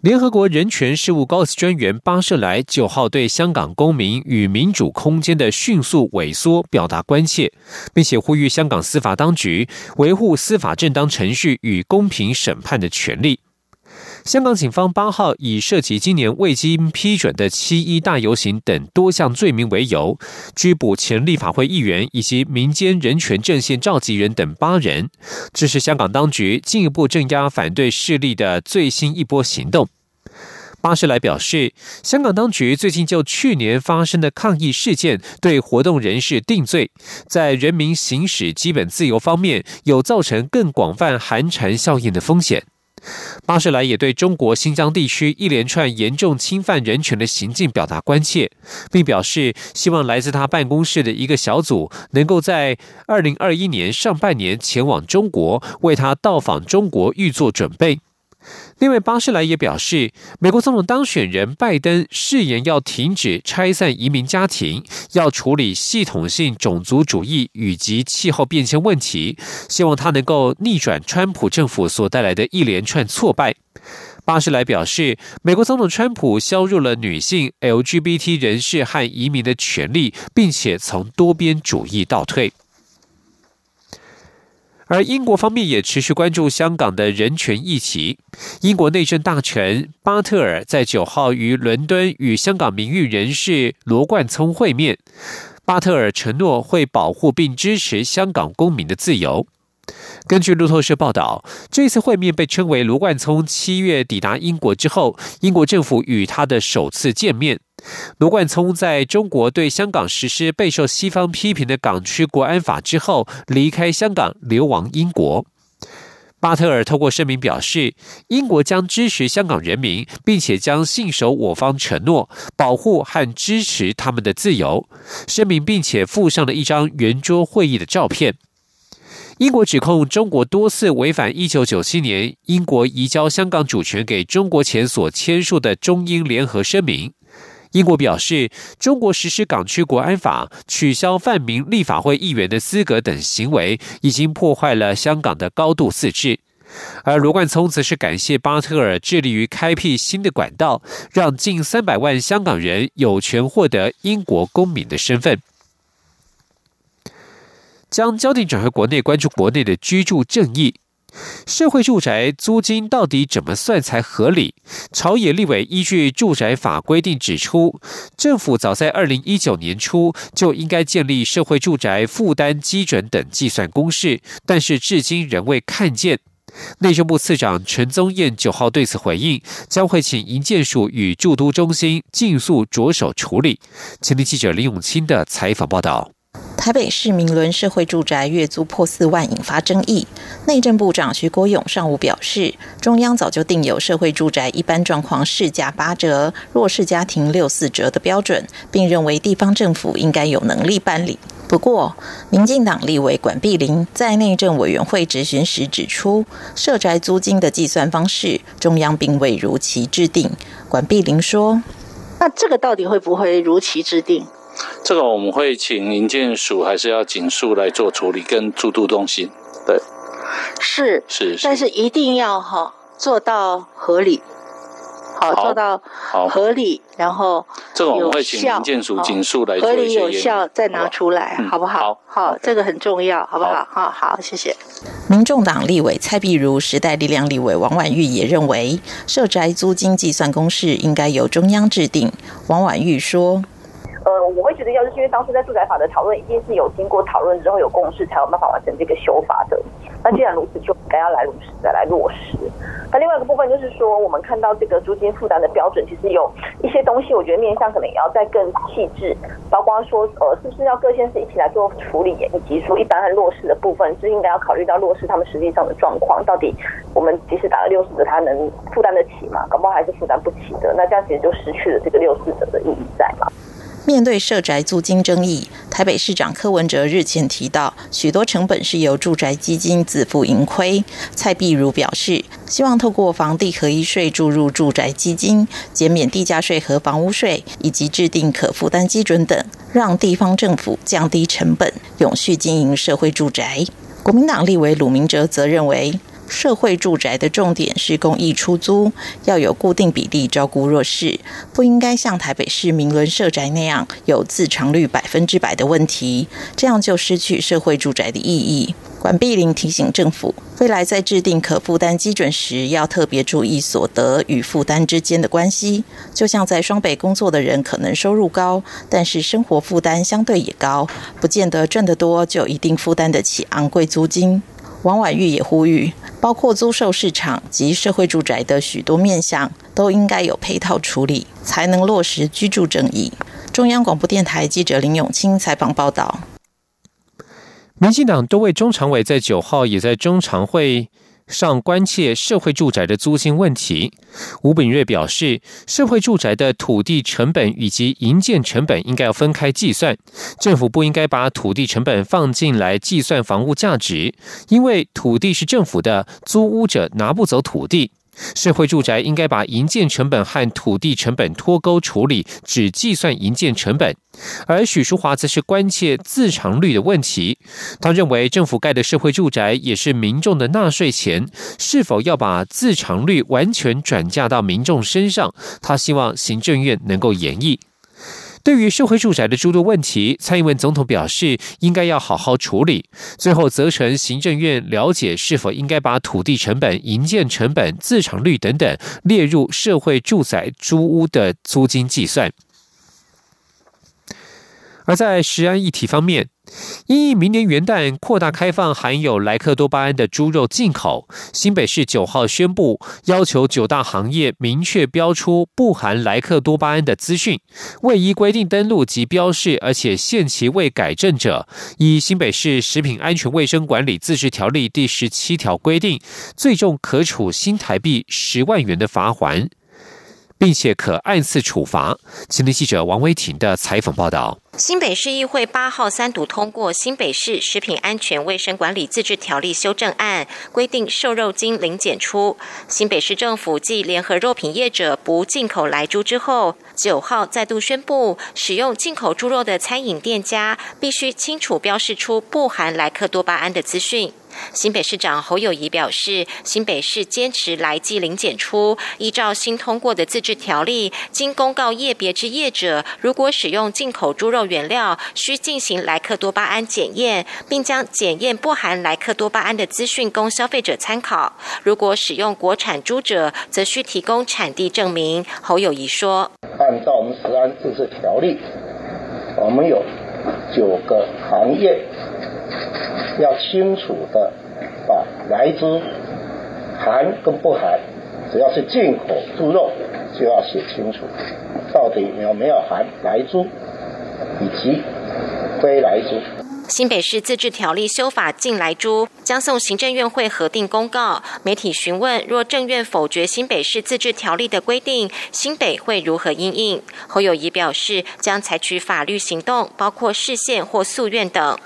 联合国人权事务高级专员巴舍莱九号对香港公民与民主空间的迅速萎缩表达关切，并且呼吁香港司法当局维护司法正当程序与公平审判的权利。香港警方八号以涉及今年未经批准的七一大游行等多项罪名为由，拘捕前立法会议员以及民间人权阵线召集人等八人。这是香港当局进一步镇压反对势力的最新一波行动。巴士来表示，香港当局最近就去年发生的抗议事件对活动人士定罪，在人民行使基本自由方面有造成更广泛寒蝉效应的风险。巴士莱也对中国新疆地区一连串严重侵犯人权的行径表达关切，并表示希望来自他办公室的一个小组能够在二零二一年上半年前往中国，为他到访中国预做准备。另外，巴士莱也表示，美国总统当选人拜登誓言要停止拆散移民家庭，要处理系统性种族主义以及气候变迁问题，希望他能够逆转川普政府所带来的一连串挫败。巴士莱表示，美国总统川普削弱了女性、LGBT 人士和移民的权利，并且从多边主义倒退。而英国方面也持续关注香港的人权议题。英国内政大臣巴特尔在九号于伦敦与香港名誉人士罗冠聪会面。巴特尔承诺会保护并支持香港公民的自由。根据路透社报道，这次会面被称为卢冠聪七月抵达英国之后，英国政府与他的首次见面。卢冠聪在中国对香港实施备受西方批评的港区国安法之后，离开香港流亡英国。巴特尔透过声明表示，英国将支持香港人民，并且将信守我方承诺，保护和支持他们的自由。声明并且附上了一张圆桌会议的照片。英国指控中国多次违反1997年英国移交香港主权给中国前所签署的中英联合声明。英国表示，中国实施港区国安法、取消泛民立法会议员的资格等行为，已经破坏了香港的高度自治。而罗冠聪则是感谢巴特尔致力于开辟新的管道，让近三百万香港人有权获得英国公民的身份。将焦点转回国内，关注国内的居住正义。社会住宅租金到底怎么算才合理？朝野立委依据住宅法规定指出，政府早在二零一九年初就应该建立社会住宅负担基准等计算公式，但是至今仍未看见。内政部次长陈宗彦九号对此回应，将会请营建署与住都中心尽速着手处理。前听记者林永清的采访报道。台北市民伦社会住宅月租破四万，引发争议。内政部长徐国勇上午表示，中央早就定有社会住宅一般状况市价八折、弱势家庭六四折的标准，并认为地方政府应该有能力办理。不过，民进党立委管碧林在内政委员会质询时指出，社宅租金的计算方式，中央并未如期制定。管碧林说：“那这个到底会不会如期制定？”这个我们会请民建署还是要警署来做处理，跟住都中心。对，是是，但是一定要哈做到合理，好做到合理，然后这个我们会请民建署警署来合理有效再拿出来，好不好？好，这个很重要，好不好？好好，谢谢。民众党立委蔡碧如、时代力量立委王婉玉也认为，社宅租金计算公式应该由中央制定。王婉玉说。呃，我会觉得，要就是因为当初在住宅法的讨论，一定是有经过讨论之后有共识，才有办法完成这个修法的。那既然如此，就应该要来如实的来落实。那另外一个部分就是说，我们看到这个租金负担的标准，其实有一些东西，我觉得面向可能也要再更细致，包括说，呃，是不是要各县市一起来做处理，以及说一般和落实的部分，是应该要考虑到落实他们实际上的状况，到底我们即使打了六四折，他能负担得起吗？搞不好还是负担不起的，那这样其实就失去了这个六四折的意义在嘛。面对社宅租金争议，台北市长柯文哲日前提到，许多成本是由住宅基金自负盈亏。蔡碧如表示，希望透过房地合一税注入住宅基金，减免地价税和房屋税，以及制定可负担基准等，让地方政府降低成本，永续经营社会住宅。国民党立委鲁明哲则认为。社会住宅的重点是公益出租，要有固定比例照顾弱势，不应该像台北市民伦社宅那样有自偿率百分之百的问题，这样就失去社会住宅的意义。管碧玲提醒政府，未来在制定可负担基准时，要特别注意所得与负担之间的关系。就像在双北工作的人，可能收入高，但是生活负担相对也高，不见得赚得多就一定负担得起昂贵租金。王婉玉也呼吁，包括租售市场及社会住宅的许多面向，都应该有配套处理，才能落实居住正义。中央广播电台记者林永清采访报道。民进党多位中常委在九号也在中常会。上关切社会住宅的租金问题，吴炳瑞表示，社会住宅的土地成本以及营建成本应该要分开计算，政府不应该把土地成本放进来计算房屋价值，因为土地是政府的，租屋者拿不走土地。社会住宅应该把营建成本和土地成本脱钩处理，只计算营建成本。而许淑华则是关切自偿率的问题。他认为，政府盖的社会住宅也是民众的纳税钱，是否要把自偿率完全转嫁到民众身上？他希望行政院能够研议。对于社会住宅的诸多问题，蔡英文总统表示应该要好好处理。最后责成行政院了解是否应该把土地成本、营建成本、自偿率等等列入社会住宅租屋的租金计算。而在食安议题方面。因应明年元旦扩大开放含有莱克多巴胺的猪肉进口，新北市九号宣布，要求九大行业明确标出不含莱克多巴胺的资讯，未依规定登录及标示，而且限期未改正者，以新北市食品安全卫生管理自治条例第十七条规定，最重可处新台币十万元的罚款。并且可按次处罚。青年记者王威婷的采访报道：新北市议会八号三读通过《新北市食品安全卫生管理自治条例修正案》，规定瘦肉精零检出。新北市政府继联合肉品业者不进口来猪之后，九号再度宣布，使用进口猪肉的餐饮店家必须清楚标示出不含莱克多巴胺的资讯。新北市长侯友谊表示，新北市坚持来季零检出，依照新通过的自治条例，经公告业别之业者，如果使用进口猪肉原料，需进行莱克多巴胺检验，并将检验不含莱克多巴胺的资讯供消费者参考。如果使用国产猪者，则需提供产地证明。侯友谊说：“按照我们食安自治条例，我们有九个行业。”要清楚的把来猪含跟不含，只要是进口猪肉，就要写清楚，到底有没有含来猪以及非来猪。新北市自治条例修法进来猪将送行政院会核定公告。媒体询问，若政院否决新北市自治条例的规定，新北会如何应应？侯友谊表示，将采取法律行动，包括市县或诉愿等。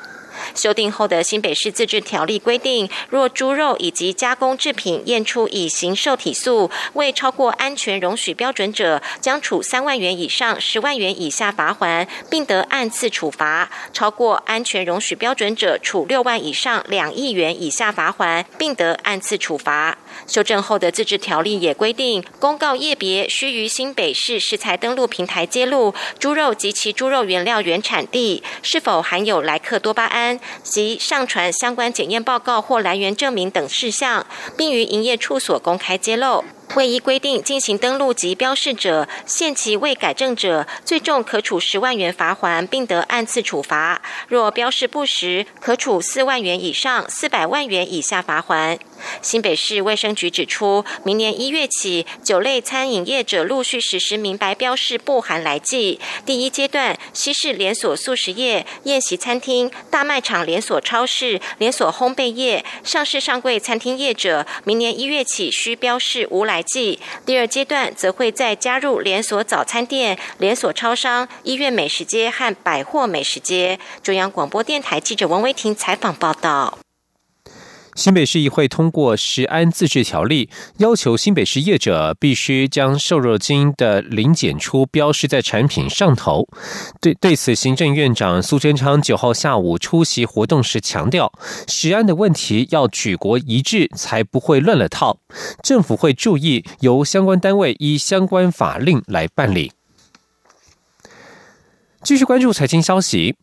修订后的新北市自治条例规定，若猪肉以及加工制品验出乙型受体素未超过安全容许标准者，将处三万元以上十万元以下罚款，并得按次处罚；超过安全容许标准者，处六万以上两亿元以下罚款，并得按次处罚。修正后的自治条例也规定，公告业别须于新北市食材登录平台揭露猪肉及其猪肉原料原产地是否含有莱克多巴胺及上传相关检验报告或来源证明等事项，并于营业处所公开揭露。未依规定进行登录及标示者，限期未改正者，最重可处十万元罚款，并得按次处罚；若标示不实，可处四万元以上四百万元以下罚款。新北市卫生局指出，明年一月起，酒类餐饮业者陆续实施明白标示不含来剂。第一阶段，西式连锁素食业、宴席餐厅、大卖场连锁超市、连锁烘焙业、上市上柜餐厅业者，明年一月起需标示无来剂。第二阶段则会再加入连锁早餐店、连锁超商、医院美食街和百货美食街。中央广播电台记者王维婷采访报道。新北市议会通过食安自治条例，要求新北市业者必须将瘦肉精的零检出标示在产品上头。对对此，行政院长苏贞昌九号下午出席活动时强调，食安的问题要举国一致，才不会乱了套。政府会注意，由相关单位依相关法令来办理。继续关注财经消息。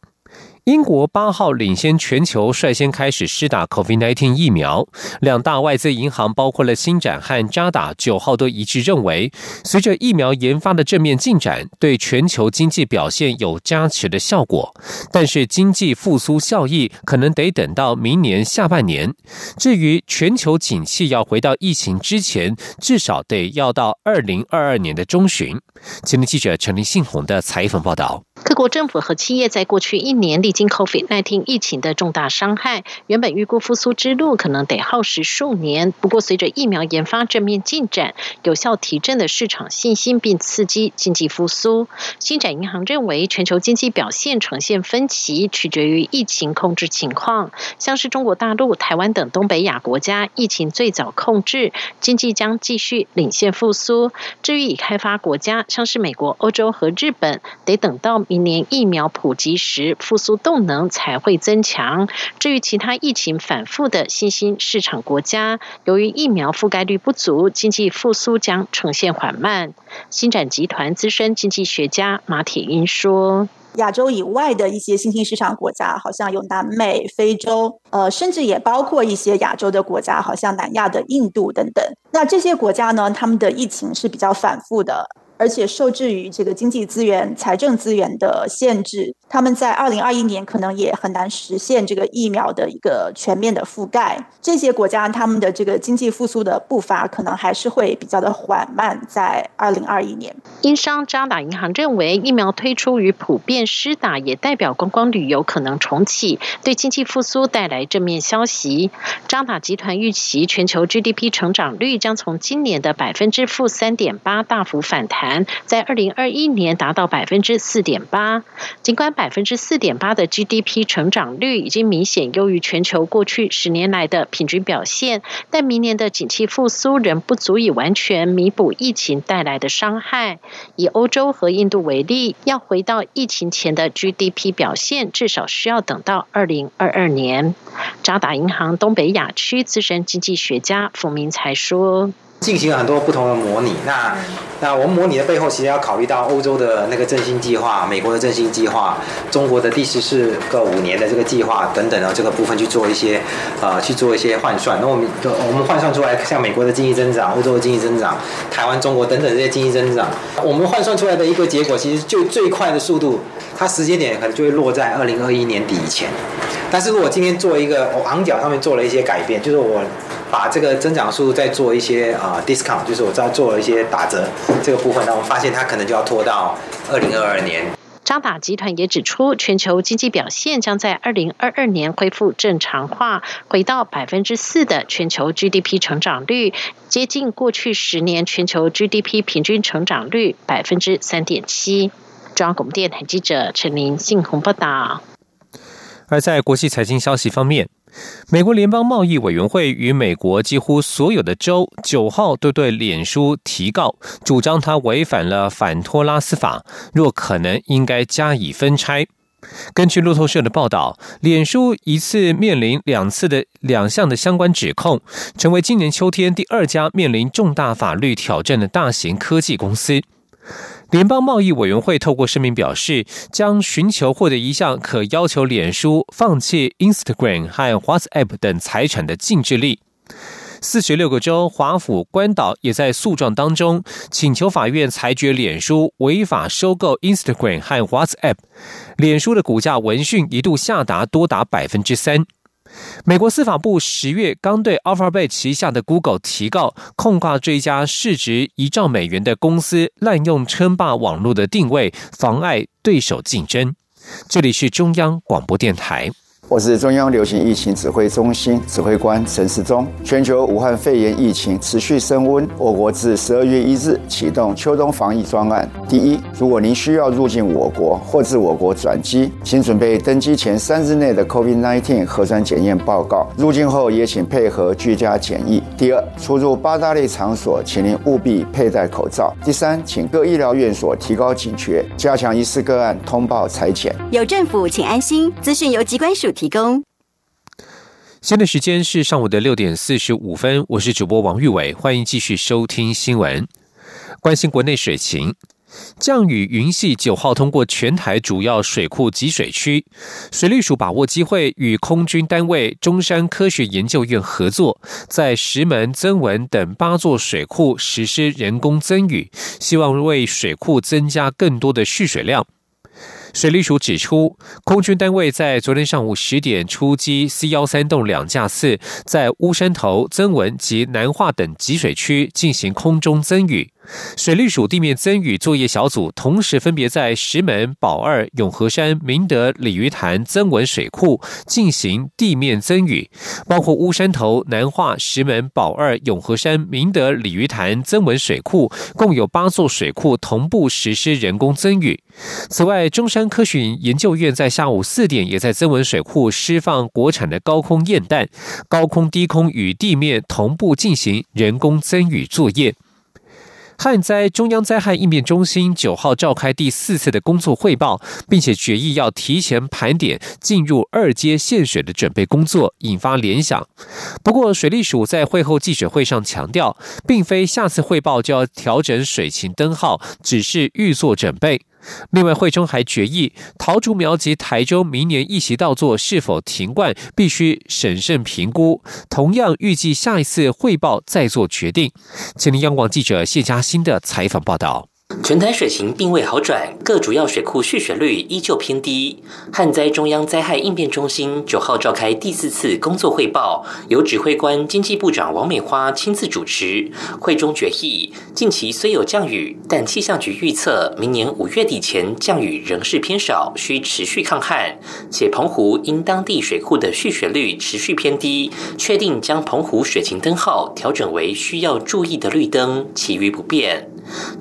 英国八号领先全球，率先开始施打 COVID-19 疫苗。两大外资银行，包括了新展和渣打，九号都一致认为，随着疫苗研发的正面进展，对全球经济表现有加持的效果。但是，经济复苏效益可能得等到明年下半年。至于全球景气要回到疫情之前，至少得要到二零二二年的中旬。今天记者陈林信宏的采访报道。各国政府和企业在过去一年历经 COVID-19 疫情的重大伤害，原本预估复苏之路可能得耗时数年。不过，随着疫苗研发正面进展，有效提振了市场信心，并刺激经济复苏。星展银行认为，全球经济表现呈现分歧，取决于疫情控制情况。像是中国大陆、台湾等东北亚国家，疫情最早控制，经济将继续领先复苏。至于已开发国家，像是美国、欧洲和日本，得等到。明年疫苗普及时，复苏动能才会增强。至于其他疫情反复的新兴市场国家，由于疫苗覆盖率不足，经济复苏将呈现缓慢。新展集团资深经济学家马铁英说：“亚洲以外的一些新兴市场国家，好像有南美、非洲，呃，甚至也包括一些亚洲的国家，好像南亚的印度等等。那这些国家呢，他们的疫情是比较反复的。”而且受制于这个经济资源、财政资源的限制，他们在二零二一年可能也很难实现这个疫苗的一个全面的覆盖。这些国家他们的这个经济复苏的步伐可能还是会比较的缓慢，在二零二一年。英商渣打银行认为，疫苗推出与普遍施打，也代表观光旅游可能重启，对经济复苏带来正面消息。渣打集团预期全球 GDP 成长率将从今年的百分之负三点八大幅反弹。在二零二一年达到百分之四点八，尽管百分之四点八的 GDP 成长率已经明显优于全球过去十年来的平均表现，但明年的景气复苏仍不足以完全弥补疫情带来的伤害。以欧洲和印度为例，要回到疫情前的 GDP 表现，至少需要等到二零二二年。渣打银行东北亚区资深经济学家冯明才说。进行了很多不同的模拟，那那我们模拟的背后，其实要考虑到欧洲的那个振兴计划、美国的振兴计划、中国的第十四个五年的这个计划等等的这个部分去做一些呃去做一些换算。那我们我们换算出来，像美国的经济增长、欧洲的经济增长、台湾、中国等等这些经济增长，我们换算出来的一个结果，其实就最快的速度，它时间点可能就会落在二零二一年底以前。但是如果今天做一个我昂角上面做了一些改变，就是我。把这个增长速度再做一些啊 discount，就是我再做了一些打折这个部分，那我们发现它可能就要拖到二零二二年。张打集团也指出，全球经济表现将在二零二二年恢复正常化，回到百分之四的全球 GDP 成长率，接近过去十年全球 GDP 平均成长率百分之三点七。中央广播电台记者陈琳信鸿报道。而在国际财经消息方面。美国联邦贸易委员会与美国几乎所有的州九号都对脸书提告，主张他违反了反托拉斯法，若可能应该加以分拆。根据路透社的报道，脸书一次面临两次的两项的相关指控，成为今年秋天第二家面临重大法律挑战的大型科技公司。联邦贸易委员会透过声明表示，将寻求获得一项可要求脸书放弃 Instagram 和 WhatsApp 等财产的禁制令。四十六个州、华府、关岛也在诉状当中请求法院裁决脸书违法收购 Instagram 和 WhatsApp。脸书的股价闻讯一度下达多达百分之三。美国司法部十月刚对 Alphabet 旗下的 Google 提告，控告这一家市值一兆美元的公司滥用称霸网络的定位，妨碍对手竞争。这里是中央广播电台。我是中央流行疫情指挥中心指挥官陈时中。全球武汉肺炎疫情持续升温，我国自十二月一日启动秋冬防疫专案。第一，如果您需要入境我国或自我国转机，请准备登机前三日内的 COVID-19 核酸检验报告。入境后也请配合居家检疫。第二，出入八大类场所，请您务必佩戴口罩。第三，请各医疗院所提高警觉，加强疑似个案通报裁剪。有政府，请安心。资讯由机关署。提供。现在时间是上午的六点四十五分，我是主播王玉伟，欢迎继续收听新闻。关心国内水情，降雨云系九号通过全台主要水库集水区，水利署把握机会与空军单位中山科学研究院合作，在石门、增文等八座水库实施人工增雨，希望为水库增加更多的蓄水量。水利署指出，空军单位在昨天上午十点出击 C 幺三栋两架次，在乌山头、增文及南化等集水区进行空中增雨。水利署地面增雨作业小组同时分别在石门、宝二、永和山、明德、鲤鱼潭增文水库进行地面增雨，包括乌山头、南化、石门、宝二、永和山、明德、鲤鱼潭增文水库共有八座水库同步实施人工增雨。此外，中山科学研究院在下午四点也在增文水库释放国产的高空焰弹，高空、低空与地面同步进行人工增雨作业。旱灾中央灾害应变中心九号召开第四次的工作汇报，并且决议要提前盘点进入二阶限水的准备工作，引发联想。不过，水利署在会后记者会上强调，并非下次汇报就要调整水情灯号，只是预做准备。另外，会中还决议，桃竹苗及台中明年一席稻作是否停灌，必须审慎评估。同样，预计下一次汇报再做决定。请听央广记者谢佳欣的采访报道。全台水情并未好转，各主要水库蓄水率依旧偏低。旱灾中央灾害应变中心九号召开第四次工作汇报，由指挥官经济部长王美花亲自主持。会中决议，近期虽有降雨，但气象局预测明年五月底前降雨仍是偏少，需持续抗旱。且澎湖因当地水库的蓄水率持续偏低，确定将澎湖水情灯号调整为需要注意的绿灯，其余不变。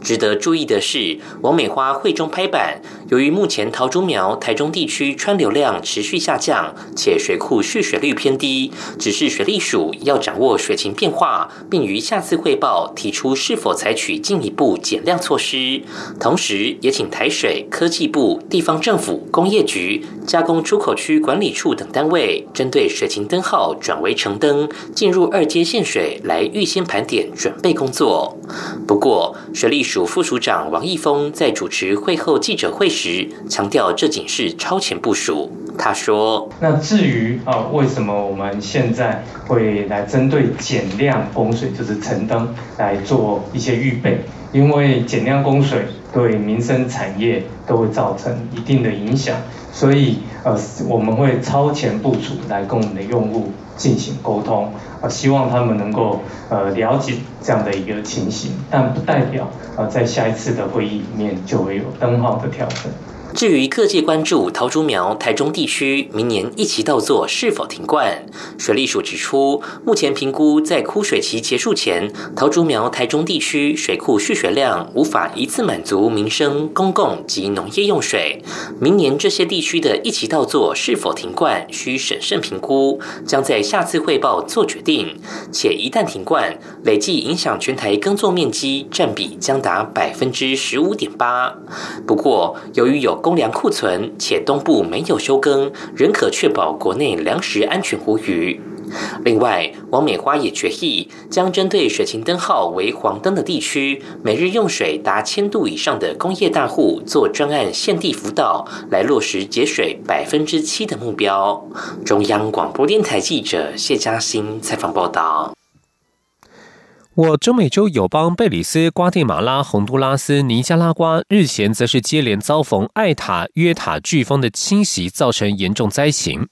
值得注意意的是，王美花会中拍板，由于目前桃竹苗、台中地区川流量持续下降，且水库蓄水率偏低，指示水利署要掌握水情变化，并于下次汇报提出是否采取进一步减量措施。同时，也请台水科技部、地方政府、工业局、加工出口区管理处等单位，针对水情灯号转为橙灯、进入二阶限水来预先盘点准备工作。不过，水利署副署长长王义峰在主持会后记者会时强调，这仅是超前部署。他说：“那至于啊，为什么我们现在会来针对减量供水，就是橙灯来做一些预备？因为减量供水对民生产业都会造成一定的影响，所以呃，我们会超前部署来跟我们的用户进行沟通啊。”希望他们能够呃了解这样的一个情形，但不代表呃在下一次的会议里面就会有灯号的调整。至于各界关注桃竹苗、台中地区明年一期稻作是否停灌，水利署指出，目前评估在枯水期结束前，桃竹苗、台中地区水库蓄水量无法一次满足民生、公共及农业用水。明年这些地区的一期稻作是否停灌，需审慎评估，将在下次汇报做决定。且一旦停灌，累计影响全台耕作面积占比将达百分之十五点八。不过，由于有公粮库存，且东部没有休耕，仍可确保国内粮食安全无虞。另外，王美花也决议，将针对水情灯号为黄灯的地区，每日用水达千度以上的工业大户做专案限地辅导，来落实节水百分之七的目标。中央广播电台记者谢嘉欣采访报道。我中美洲友邦贝里斯、瓜地马拉、洪都拉斯、尼加拉瓜日前则是接连遭逢艾塔约塔飓风的侵袭，造成严重灾情。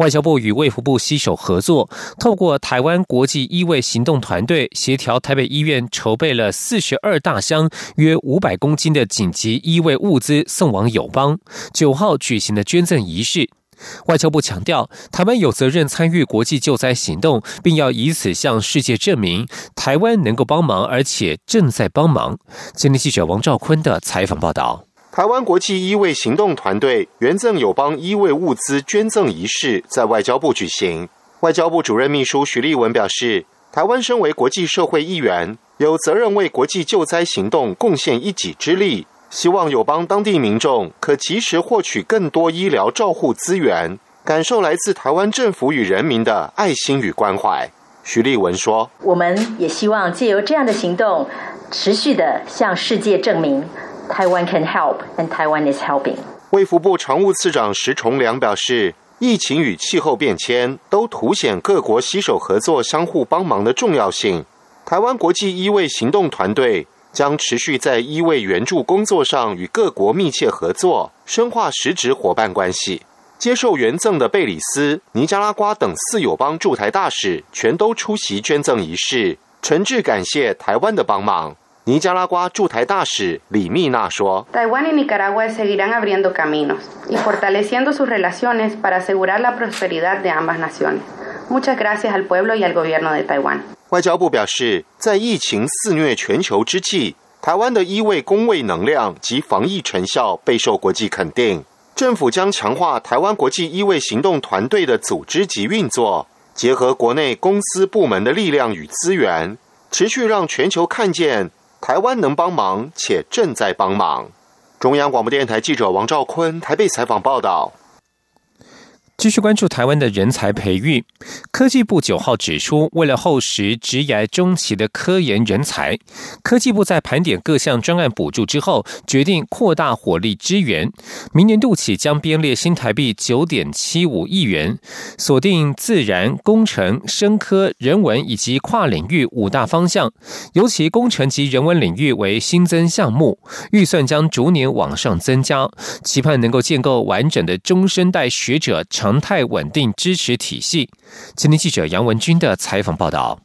外交部与卫福部携手合作，透过台湾国际医卫行动团队，协调台北医院筹备了四十二大箱约五百公斤的紧急医卫物资送往友邦。九号举行的捐赠仪式。外交部强调，台湾有责任参与国际救灾行动，并要以此向世界证明台湾能够帮忙，而且正在帮忙。今天记者王兆坤的采访报道：台湾国际医卫行动团队援赠友邦医卫物资捐赠仪式在外交部举行。外交部主任秘书徐立文表示，台湾身为国际社会一员，有责任为国际救灾行动贡献一己之力。希望友邦当地民众可及时获取更多医疗照护资源，感受来自台湾政府与人民的爱心与关怀。徐立文说：“我们也希望借由这样的行动，持续的向世界证明，台湾 can help and Taiwan is helping。”卫福部常务次长石崇良表示，疫情与气候变迁都凸显各国携手合作、相互帮忙的重要性。台湾国际医卫行动团队。将持续在医卫援助工作上与各国密切合作，深化实质伙伴关系。接受捐赠的贝里斯、尼加拉瓜等四友邦驻台大使全都出席捐赠仪式，诚挚感谢台湾的帮忙。尼加拉瓜驻台大使李密娜说：“台湾和尼加拉瓜 seguirán abriendo caminos y fortaleciendo sus relaciones para asegurar la prosperidad de ambas naciones. Muchas gracias al pueblo y al gobierno de Taiwán。”外交部表示，在疫情肆虐全球之际，台湾的医卫工卫能量及防疫成效备受国际肯定。政府将强化台湾国际医卫行动团队的组织及运作，结合国内公司部门的力量与资源，持续让全球看见台湾能帮忙且正在帮忙。中央广播电台记者王兆坤台北采访报道。继续关注台湾的人才培育。科技部九号指出，为了厚实职涯中期的科研人才，科技部在盘点各项专案补助之后，决定扩大火力支援。明年度起将编列新台币九点七五亿元，锁定自然、工程、生科、人文以及跨领域五大方向，尤其工程及人文领域为新增项目，预算将逐年往上增加，期盼能够建构完整的中生代学者长。常态稳定支持体系。今天记者杨文军的采访报道。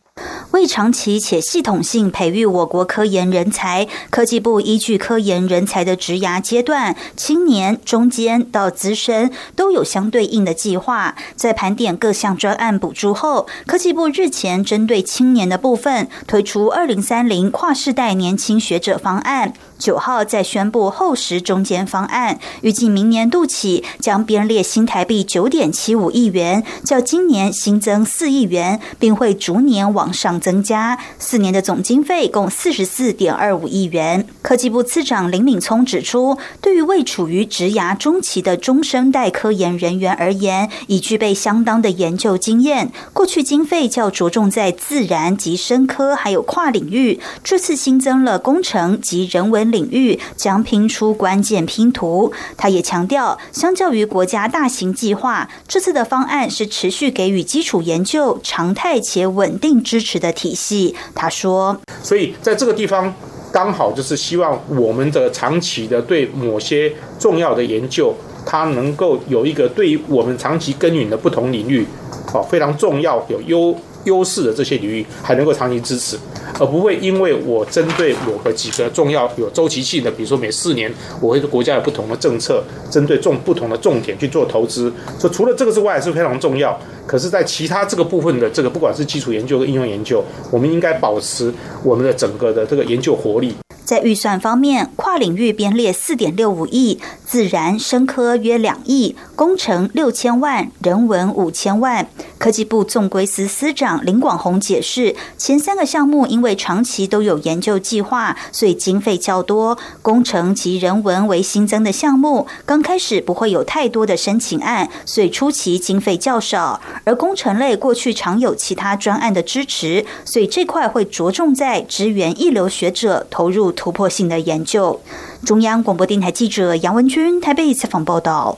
为长期且系统性培育我国科研人才，科技部依据科研人才的职涯阶段，青年、中间到资深，都有相对应的计划。在盘点各项专案补助后，科技部日前针对青年的部分，推出二零三零跨世代年轻学者方案。九号再宣布后实中间方案，预计明年度起将编列新台币九点七五亿元，较今年新增四亿元，并会逐年往上增加。四年的总经费共四十四点二五亿元。科技部次长林敏聪指出，对于未处于职涯中期的中生代科研人员而言，已具备相当的研究经验。过去经费较着重在自然及生科，还有跨领域，这次新增了工程及人文。领域将拼出关键拼图。他也强调，相较于国家大型计划，这次的方案是持续给予基础研究常态且稳定支支持的体系。他说：“所以在这个地方，刚好就是希望我们的长期的对某些重要的研究，它能够有一个对于我们长期耕耘的不同领域，哦，非常重要有优。”优势的这些领域还能够长期支持，而不会因为我针对某个几个重要有周期性的，比如说每四年我会国家有不同的政策，针对重不同的重点去做投资。所以除了这个之外是非常重要，可是，在其他这个部分的这个不管是基础研究和应用研究，我们应该保持我们的整个的这个研究活力。在预算方面，跨领域编列四点六五亿，自然、生科约两亿，工程六千万，人文五千万。科技部纵归司司长林广宏解释，前三个项目因为长期都有研究计划，所以经费较多。工程及人文为新增的项目，刚开始不会有太多的申请案，所以初期经费较少。而工程类过去常有其他专案的支持，所以这块会着重在支援一流学者投入。突破性的研究。中央广播电台记者杨文君台北采访报道。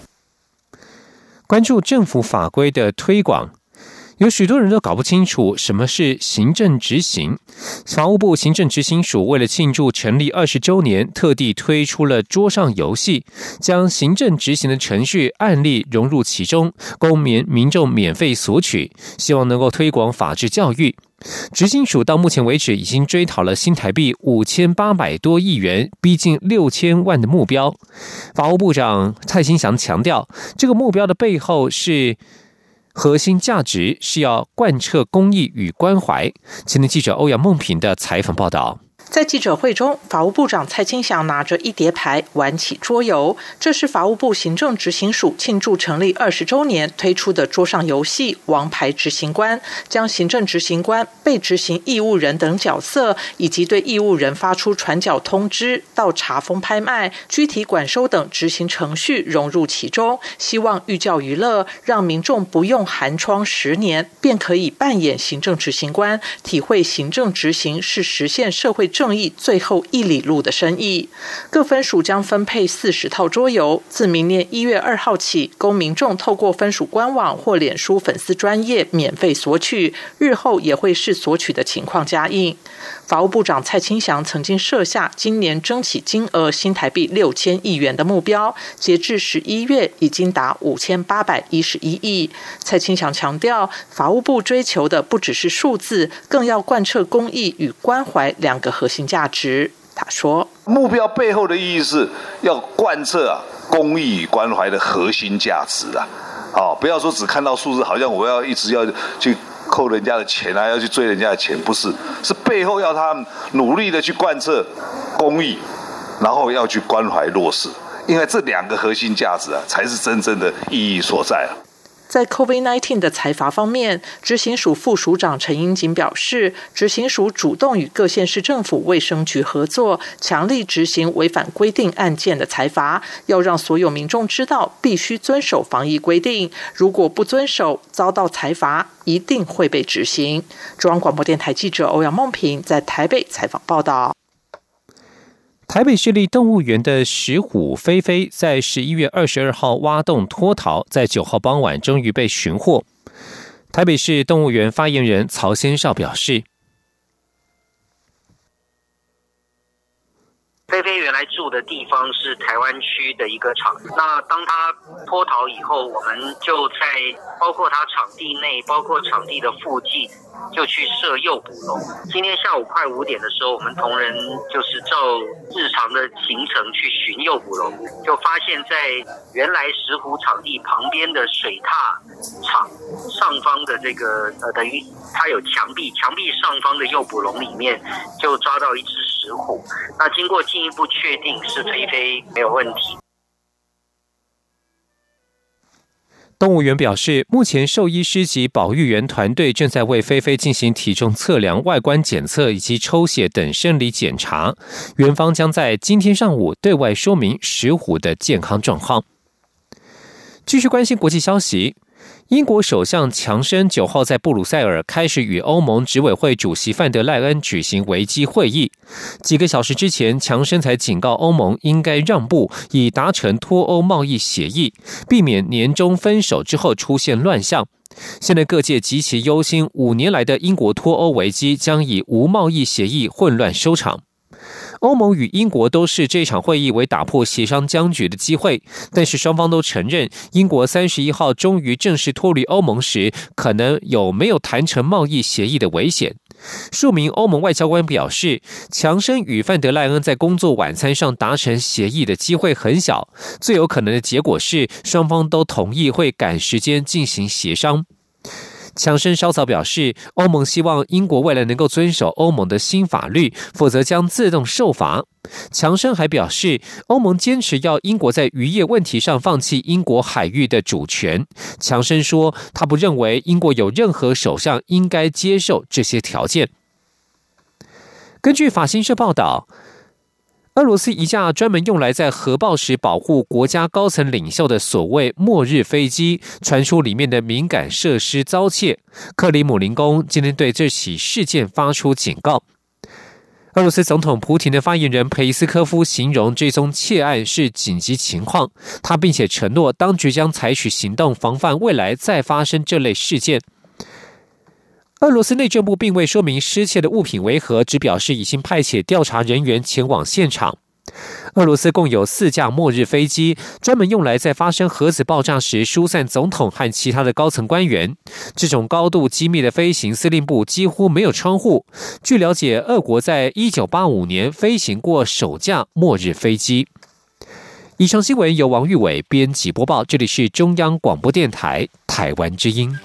关注政府法规的推广。有许多人都搞不清楚什么是行政执行。法务部行政执行署为了庆祝成立二十周年，特地推出了桌上游戏，将行政执行的程序案例融入其中，供民民众免费索取，希望能够推广法治教育。执行署到目前为止已经追讨了新台币五千八百多亿元，逼近六千万的目标。法务部长蔡新祥强调，这个目标的背后是。核心价值是要贯彻公益与关怀。前天记者欧阳梦平的采访报道。在记者会中，法务部长蔡清祥拿着一叠牌玩起桌游，这是法务部行政执行署庆祝成立二十周年推出的桌上游戏“王牌执行官”，将行政执行官、被执行义务人等角色，以及对义务人发出传缴通知到查封拍卖、具体管收等执行程序融入其中，希望寓教于乐，让民众不用寒窗十年便可以扮演行政执行官，体会行政执行是实现社会。正义最后一里路的生意，各分署将分配四十套桌游，自明年一月二号起，供民众透过分署官网或脸书粉丝专业免费索取，日后也会视索取的情况加印。法务部长蔡清祥曾经设下今年争取金额新台币六千亿元的目标，截至十一月已经达五千八百一十一亿。蔡清祥强调，法务部追求的不只是数字，更要贯彻公益与关怀两个核核心价值，他说：“目标背后的意义是要贯彻啊公益与关怀的核心价值啊，哦，不要说只看到数字，好像我要一直要去扣人家的钱啊，要去追人家的钱，不是，是背后要他努力的去贯彻公益，然后要去关怀弱势，因为这两个核心价值啊，才是真正的意义所在啊。”在 COVID-19 的财阀方面，执行署副署长陈英锦表示，执行署主动与各县市政府卫生局合作，强力执行违反规定案件的财阀，要让所有民众知道必须遵守防疫规定，如果不遵守，遭到财阀一定会被执行。中央广播电台记者欧阳梦平在台北采访报道。台北市立动物园的石虎菲菲在十一月二十二号挖洞脱逃，在九号傍晚终于被寻获。台北市动物园发言人曹先少表示。菲菲原来住的地方是台湾区的一个场，那当他脱逃以后，我们就在包括他场地内，包括场地的附近，就去设诱捕笼。今天下午快五点的时候，我们同仁就是照日常的行程去寻诱捕笼，就发现，在原来石湖场地旁边的水踏场上方的这个呃，等于它有墙壁，墙壁上方的诱捕笼里面就抓到一只石虎。那经过进一步确定是菲菲没有问题。动物园表示，目前兽医师及保育员团队正在为菲菲进行体重测量、外观检测以及抽血等生理检查。园方将在今天上午对外说明石虎的健康状况。继续关心国际消息。英国首相强生九号在布鲁塞尔开始与欧盟执委会主席范德赖恩举行危机会议。几个小时之前，强生才警告欧盟应该让步，以达成脱欧贸易协议，避免年终分手之后出现乱象。现在各界极其忧心，五年来的英国脱欧危机将以无贸易协议混乱收场。欧盟与英国都视这场会议为打破协商僵局的机会，但是双方都承认，英国三十一号终于正式脱离欧盟时，可能有没有谈成贸易协议的危险。数名欧盟外交官表示，强生与范德赖恩在工作晚餐上达成协议的机会很小，最有可能的结果是双方都同意会赶时间进行协商。强生稍早表示，欧盟希望英国未来能够遵守欧盟的新法律，否则将自动受罚。强生还表示，欧盟坚持要英国在渔业问题上放弃英国海域的主权。强生说，他不认为英国有任何首相应该接受这些条件。根据法新社报道。俄罗斯一架专门用来在核爆时保护国家高层领袖的所谓“末日飞机”，传出里面的敏感设施遭窃。克里姆林宫今天对这起事件发出警告。俄罗斯总统普廷的发言人佩斯科夫形容这宗窃案是紧急情况，他并且承诺当局将采取行动防范未来再发生这类事件。俄罗斯内政部并未说明失窃的物品为何，只表示已经派遣调查人员前往现场。俄罗斯共有四架末日飞机，专门用来在发生核子爆炸时疏散总统和其他的高层官员。这种高度机密的飞行司令部几乎没有窗户。据了解，俄国在一九八五年飞行过首架末日飞机。以上新闻由王玉伟编辑播报，这里是中央广播电台台湾之音。